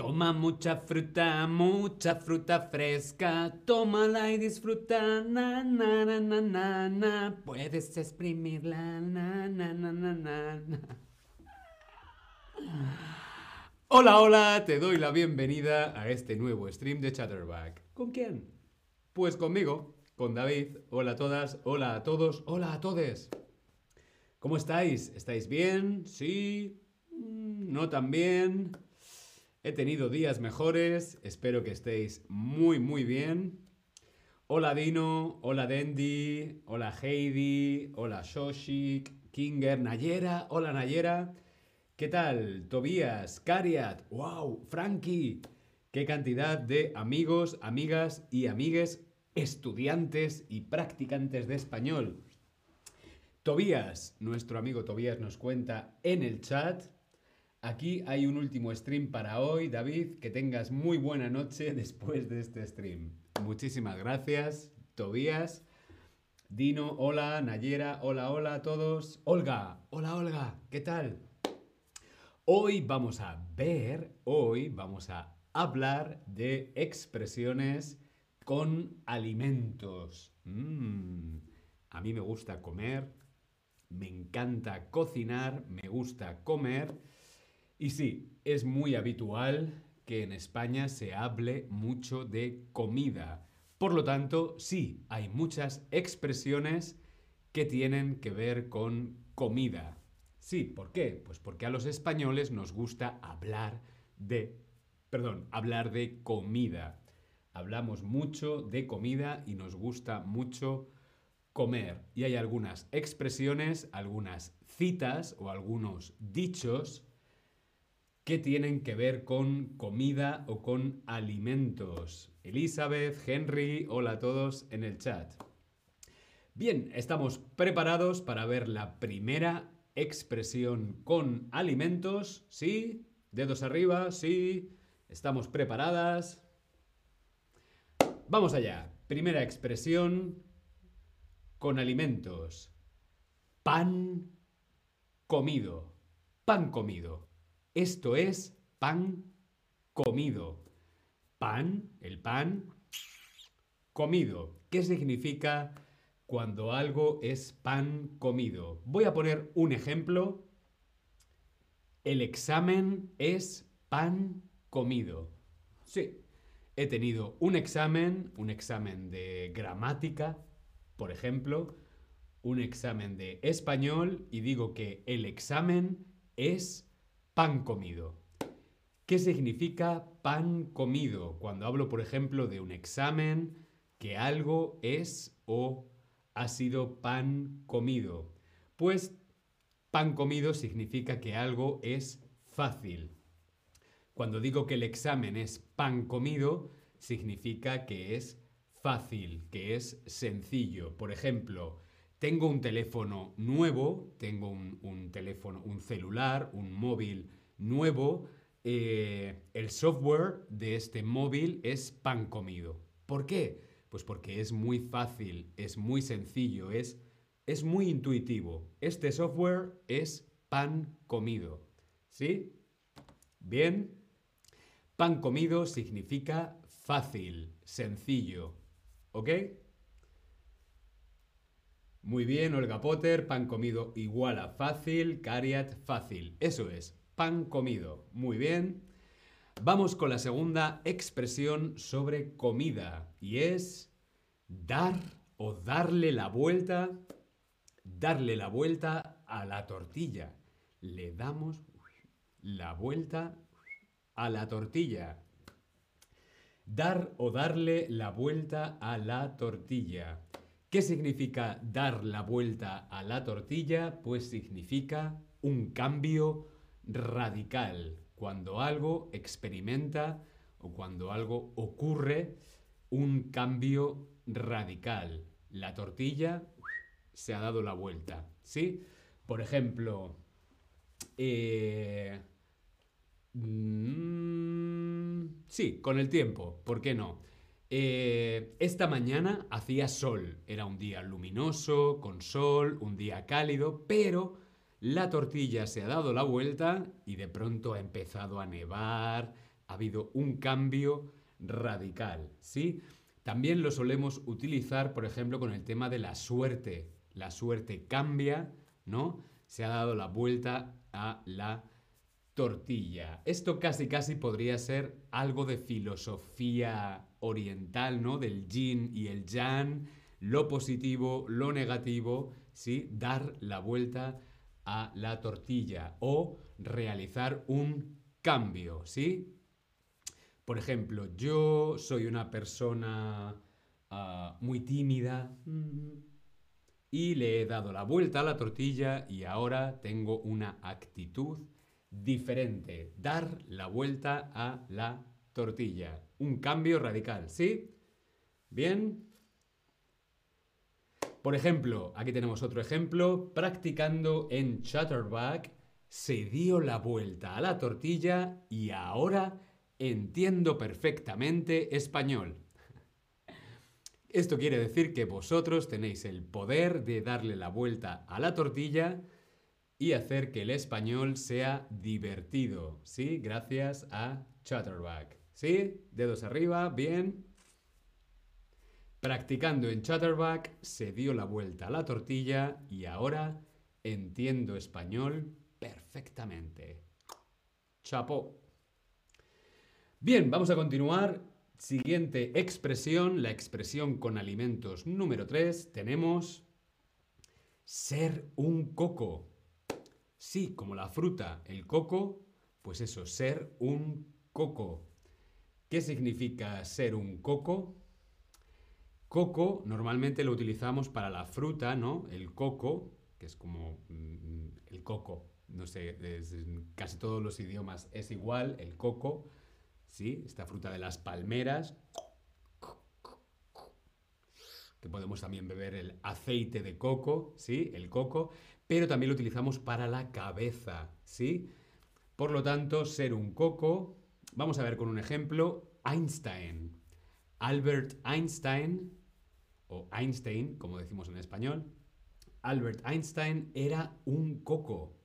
Toma mucha fruta, mucha fruta fresca, tómala y disfruta, na na na na na puedes exprimirla, na na na na na. Hola, hola, te doy la bienvenida a este nuevo stream de Chatterback. ¿Con quién? Pues conmigo, con David. Hola a todas, hola a todos, hola a todes. ¿Cómo estáis? ¿Estáis bien? ¿Sí? Mm, ¿No tan bien? He tenido días mejores, espero que estéis muy muy bien. Hola Dino, hola Dendi, hola Heidi, hola Shoshik, Kinger, Nayera, hola Nayera. ¿Qué tal? Tobías, Cariat, wow, Frankie. Qué cantidad de amigos, amigas y amigues, estudiantes y practicantes de español. Tobías, nuestro amigo Tobías nos cuenta en el chat Aquí hay un último stream para hoy, David. Que tengas muy buena noche después de este stream. Muchísimas gracias, Tobías. Dino, hola, Nayera, hola, hola a todos. Olga, hola, Olga, ¿qué tal? Hoy vamos a ver, hoy vamos a hablar de expresiones con alimentos. Mm, a mí me gusta comer, me encanta cocinar, me gusta comer. Y sí, es muy habitual que en España se hable mucho de comida. Por lo tanto, sí, hay muchas expresiones que tienen que ver con comida. Sí, ¿por qué? Pues porque a los españoles nos gusta hablar de, perdón, hablar de comida. Hablamos mucho de comida y nos gusta mucho comer. Y hay algunas expresiones, algunas citas o algunos dichos que tienen que ver con comida o con alimentos. Elizabeth, Henry, hola a todos en el chat. Bien, estamos preparados para ver la primera expresión con alimentos. ¿Sí? Dedos arriba, sí. Estamos preparadas. Vamos allá. Primera expresión con alimentos. Pan comido. Pan comido. Esto es pan comido. Pan, el pan comido. ¿Qué significa cuando algo es pan comido? Voy a poner un ejemplo. El examen es pan comido. Sí, he tenido un examen, un examen de gramática, por ejemplo, un examen de español y digo que el examen es pan comido. ¿Qué significa pan comido? Cuando hablo, por ejemplo, de un examen, que algo es o ha sido pan comido. Pues pan comido significa que algo es fácil. Cuando digo que el examen es pan comido, significa que es fácil, que es sencillo. Por ejemplo, tengo un teléfono nuevo, tengo un, teléfono, un celular, un móvil nuevo. Eh, el software de este móvil es pan comido. ¿Por qué? Pues porque es muy fácil, es muy sencillo, es, es muy intuitivo. Este software es pan comido. ¿Sí? Bien. Pan comido significa fácil, sencillo. ¿Ok? Muy bien, Olga Potter, pan comido igual a fácil, cariat fácil. Eso es, pan comido. Muy bien. Vamos con la segunda expresión sobre comida y es dar o darle la vuelta, darle la vuelta a la tortilla. Le damos la vuelta a la tortilla. Dar o darle la vuelta a la tortilla. ¿Qué significa dar la vuelta a la tortilla? Pues significa un cambio radical. Cuando algo experimenta o cuando algo ocurre, un cambio radical. La tortilla se ha dado la vuelta. ¿Sí? Por ejemplo, eh, mm, sí, con el tiempo, ¿por qué no? Eh, esta mañana hacía sol, era un día luminoso, con sol, un día cálido, pero la tortilla se ha dado la vuelta y de pronto ha empezado a nevar, Ha habido un cambio radical, ¿sí? También lo solemos utilizar, por ejemplo, con el tema de la suerte. La suerte cambia, ¿no? Se ha dado la vuelta a la tortilla. Esto casi casi podría ser algo de filosofía oriental, ¿no? Del yin y el yang, lo positivo, lo negativo, ¿sí? Dar la vuelta a la tortilla o realizar un cambio, ¿sí? Por ejemplo, yo soy una persona ah, muy tímida y le he dado la vuelta a la tortilla y ahora tengo una actitud diferente. Dar la vuelta a la tortilla. Un cambio radical, ¿sí? Bien. Por ejemplo, aquí tenemos otro ejemplo. Practicando en Chatterback, se dio la vuelta a la tortilla y ahora entiendo perfectamente español. Esto quiere decir que vosotros tenéis el poder de darle la vuelta a la tortilla y hacer que el español sea divertido, ¿sí? Gracias a Chatterback. ¿Sí? Dedos arriba, bien. Practicando en Chatterback se dio la vuelta a la tortilla y ahora entiendo español perfectamente. Chapo. Bien, vamos a continuar. Siguiente expresión, la expresión con alimentos número 3, tenemos ser un coco. Sí, como la fruta, el coco, pues eso, ser un coco. ¿Qué significa ser un coco? Coco normalmente lo utilizamos para la fruta, ¿no? El coco, que es como mm, el coco, no sé, casi todos los idiomas es igual, el coco, ¿sí? Esta fruta de las palmeras, que podemos también beber el aceite de coco, ¿sí? El coco, pero también lo utilizamos para la cabeza, ¿sí? Por lo tanto, ser un coco, vamos a ver con un ejemplo, Einstein. Albert Einstein o Einstein, como decimos en español, Albert Einstein era un coco.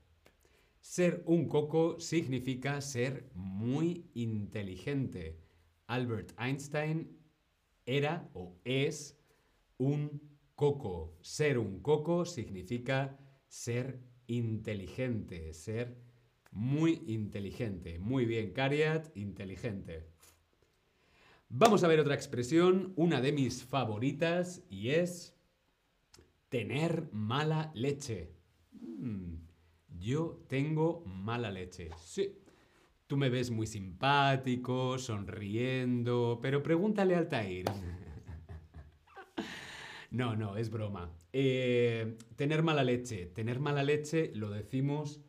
Ser un coco significa ser muy inteligente. Albert Einstein era o es un coco. Ser un coco significa ser inteligente, ser muy inteligente. Muy bien, Cariat, inteligente. Vamos a ver otra expresión, una de mis favoritas, y es tener mala leche. Mm, yo tengo mala leche. Sí. Tú me ves muy simpático, sonriendo, pero pregúntale al Tair. no, no, es broma. Eh, tener mala leche. Tener mala leche lo decimos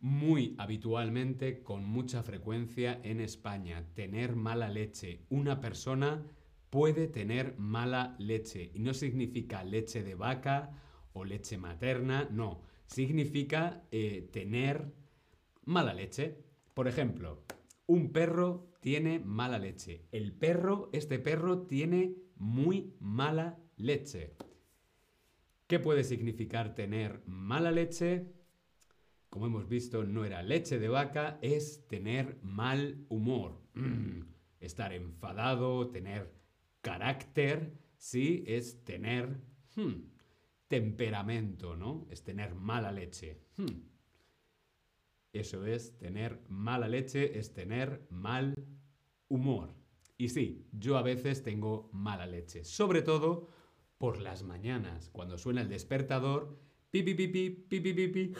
muy habitualmente, con mucha frecuencia en España, tener mala leche. Una persona puede tener mala leche y no significa leche de vaca o leche materna, no, significa eh, tener mala leche. Por ejemplo, un perro tiene mala leche. El perro, este perro tiene muy mala leche. ¿Qué puede significar tener mala leche? como hemos visto, no era leche de vaca, es tener mal humor. Estar enfadado, tener carácter, sí, es tener hmm, temperamento, ¿no? Es tener mala leche. Hmm. Eso es tener mala leche, es tener mal humor. Y sí, yo a veces tengo mala leche, sobre todo por las mañanas, cuando suena el despertador, pi pi pi pi pi pi pi.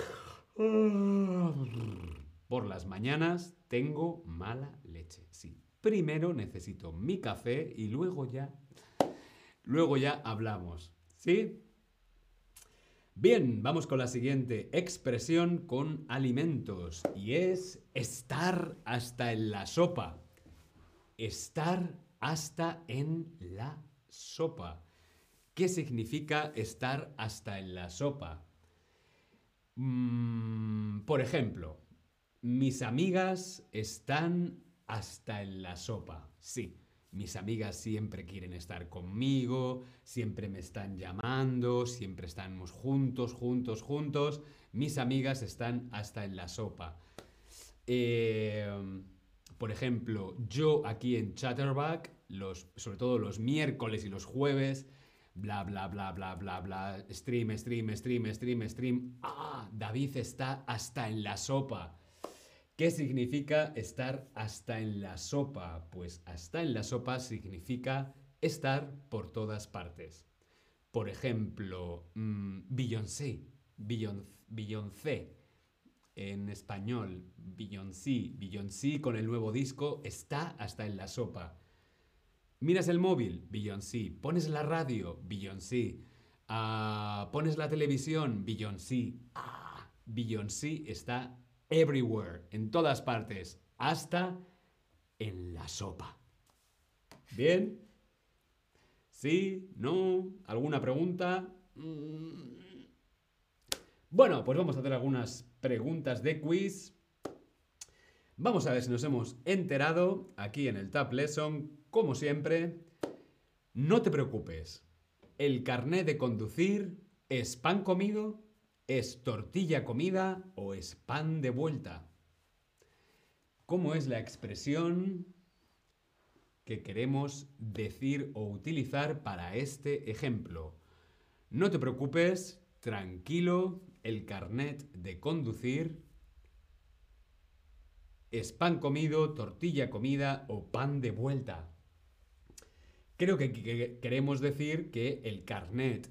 por las mañanas tengo mala leche. Sí. Primero necesito mi café y luego ya. Luego ya hablamos. ¿Sí? Bien, vamos con la siguiente expresión con alimentos y es estar hasta en la sopa. Estar hasta en la sopa. ¿Qué significa estar hasta en la sopa? Mm, por ejemplo, mis amigas están hasta en la sopa. Sí, mis amigas siempre quieren estar conmigo, siempre me están llamando, siempre estamos juntos, juntos, juntos. Mis amigas están hasta en la sopa. Eh, Por ejemplo, yo aquí en Chatterback, los, sobre todo los miércoles y los jueves, bla, bla, bla, bla, bla, bla, stream, stream, stream, stream, stream. Ah, David está hasta en la sopa. ¿Qué significa estar hasta en la sopa? Pues hasta en la sopa significa estar por todas partes. Por ejemplo, mmm, Beyoncé, Beyoncé, en español, Beyoncé, Beyoncé con el nuevo disco está hasta en la sopa. Miras el móvil, Beyoncé. Pones la radio, Beyoncé. Uh, pones la televisión, Beyoncé. Ah, Beyoncé está everywhere, en todas partes, hasta en la sopa. ¿Bien? ¿Sí? ¿No? ¿Alguna pregunta? Mm. Bueno, pues vamos a hacer algunas preguntas de quiz. Vamos a ver si nos hemos enterado aquí en el Tab Lesson, como siempre. No te preocupes. ¿El carnet de conducir es pan comido? ¿Es tortilla comida o es pan de vuelta? ¿Cómo es la expresión que queremos decir o utilizar para este ejemplo? No te preocupes, tranquilo, el carnet de conducir es pan comido, tortilla comida o pan de vuelta. Creo que, queremos decir que el carnet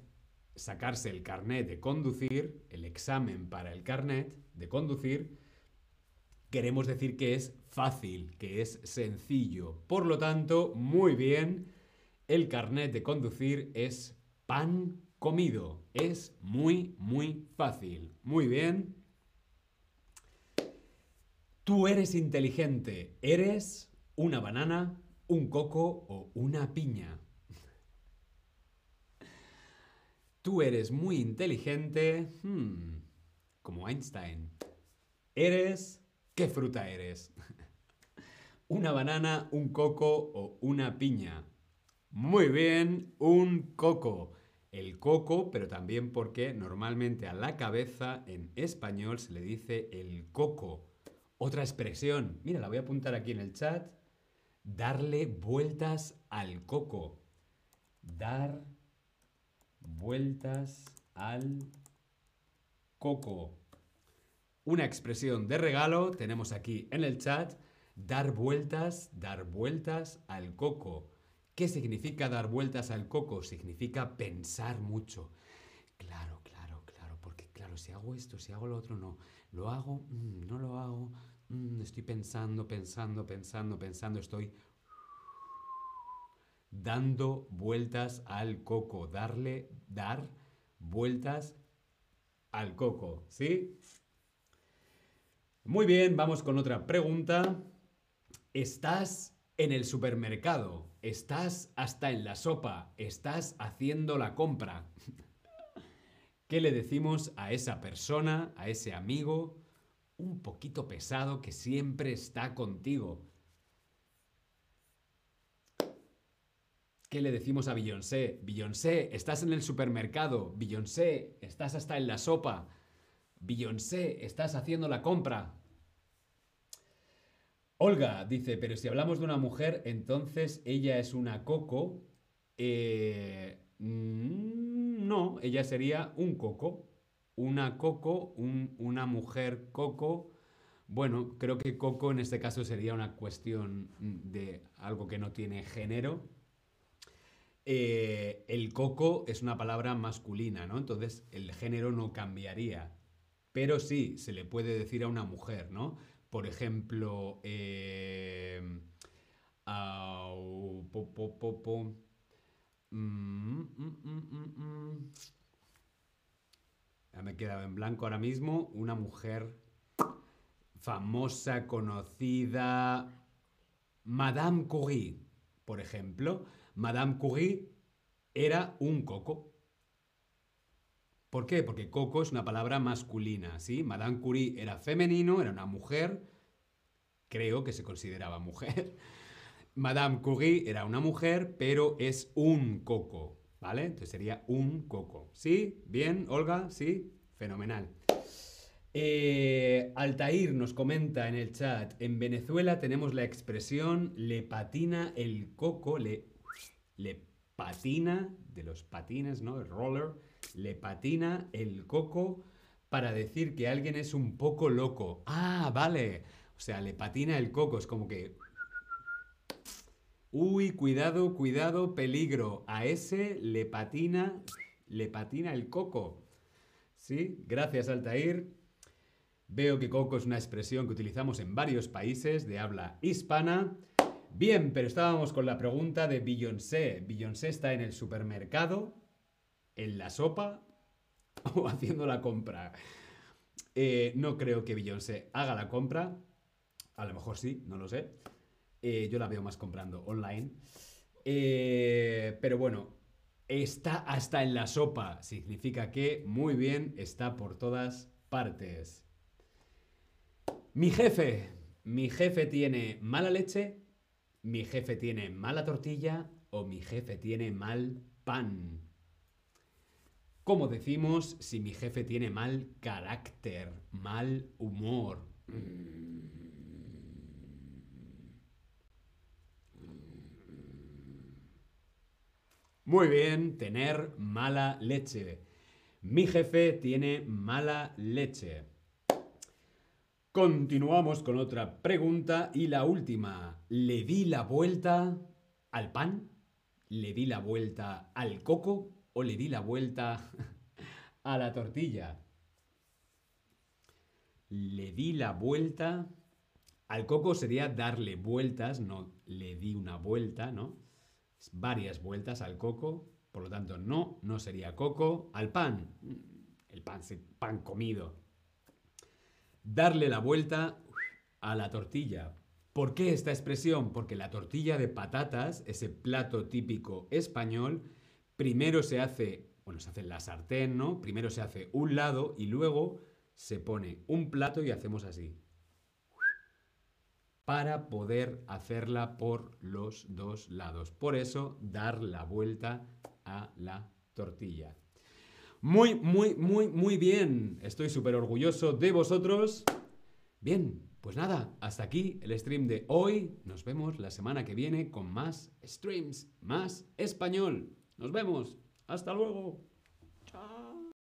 sacarse el carnet de conducir, el examen para el carnet de conducir, queremos decir que es fácil, que es sencillo. Por lo tanto, muy bien, el carnet de conducir es pan comido. Es muy, muy fácil. Muy bien. Tú eres inteligente. Eres una banana, un coco o una piña. Tú eres muy inteligente, hmm, como Einstein. Eres... ¿Qué fruta eres? ¿Una banana, un coco o una piña? Muy bien, un coco. El coco, pero también porque normalmente a la cabeza en español se le dice el coco. Otra expresión, mira, la voy a apuntar aquí en el chat. Darle vueltas al coco. Dar vueltas al coco. Una expresión de regalo tenemos aquí en el chat. Dar vueltas, dar vueltas al coco. ¿Qué significa dar vueltas al coco? Significa pensar mucho. Claro, claro, claro, porque claro, si hago esto, si hago lo otro, no. Lo hago, mm, no lo hago, mm, estoy pensando, pensando, pensando, pensando, estoy dando vueltas al coco, darle, dar vueltas al coco, ¿sí? Muy bien, vamos con otra pregunta. ¿Estás en el supermercado? ¿Estás hasta en la sopa? ¿Estás haciendo la compra? ¿Qué le decimos a esa persona, a ese amigo, un poquito pesado que siempre está contigo? ¿Qué le decimos a Beyoncé? Beyoncé, estás en el supermercado. Beyoncé, estás hasta en la sopa. Beyoncé, estás haciendo la compra. Olga dice, pero si hablamos de una mujer, entonces ella es una coco. Eh, mm, no, ella sería un coco. Una coco, una mujer coco. Bueno, creo que coco en este caso sería una cuestión de algo que no tiene género, eh, el coco es una palabra masculina, ¿no? Entonces el género no cambiaría. Pero sí, se le puede decir a una mujer, ¿no? Por ejemplo, eh, ya me he quedado en blanco ahora mismo. Una mujer famosa, conocida, Madame Curie, por ejemplo. Madame Curie era un coco. ¿Por qué? Porque coco es una palabra masculina, ¿sí? Madame Curie era femenino, era una mujer, creo que se consideraba mujer. Madame Curie era una mujer, pero es un coco, ¿vale? Entonces sería un coco. ¿Sí? ¿Bien, Olga? ¿Sí? Fenomenal. Eh, Altair nos comenta en el chat, en Venezuela tenemos la expresión le patina el coco, le, le patina, de los patines, ¿no? El roller, le patina el coco para decir que alguien es un poco loco. Ah, vale. O sea, le patina el coco, es como que... Uy, cuidado, cuidado, peligro. A ese le patina, le patina el coco. ¿Sí? Gracias, Altair. Veo que coco es una expresión que utilizamos en varios países de habla hispana. Bien, pero estábamos con la pregunta de Beyoncé. Beyoncé está en el supermercado, en la sopa o haciendo la compra. Eh, no creo que Beyoncé haga la compra. A lo mejor sí, no lo sé. Eh, yo la veo más comprando online. Eh, pero bueno, está hasta en la sopa. Significa que, muy bien, está por todas partes. Mi jefe. Mi jefe tiene mala leche, mi jefe tiene mala tortilla o mi jefe tiene mal pan. ¿Cómo decimos si mi jefe tiene mal carácter, mal humor? Muy bien, tener mala leche. Mi jefe tiene mala leche. Continuamos con otra pregunta y la última. ¿Le di la vuelta al pan? ¿Le di la vuelta al coco? ¿O le di la vuelta a la tortilla? Le di la vuelta al coco sería darle vueltas, no le di una vuelta, ¿no? Varias vueltas al coco, por lo tanto no, no sería coco. Al pan, el pan, pan comido, darle la vuelta a la tortilla. ¿Por qué esta expresión? Porque la tortilla de patatas, ese plato típico español, primero se hace, bueno, se hace en la sartén, ¿no? Primero se hace un lado y luego se pone un plato y hacemos así. Para poder hacerla por los dos lados. Por eso, dar la vuelta a la tortilla. Muy, muy, muy, muy bien. Estoy súper orgulloso de vosotros. Bien, pues nada, hasta aquí el stream de hoy. Nos vemos la semana que viene con más streams, más español. Nos vemos. Hasta luego.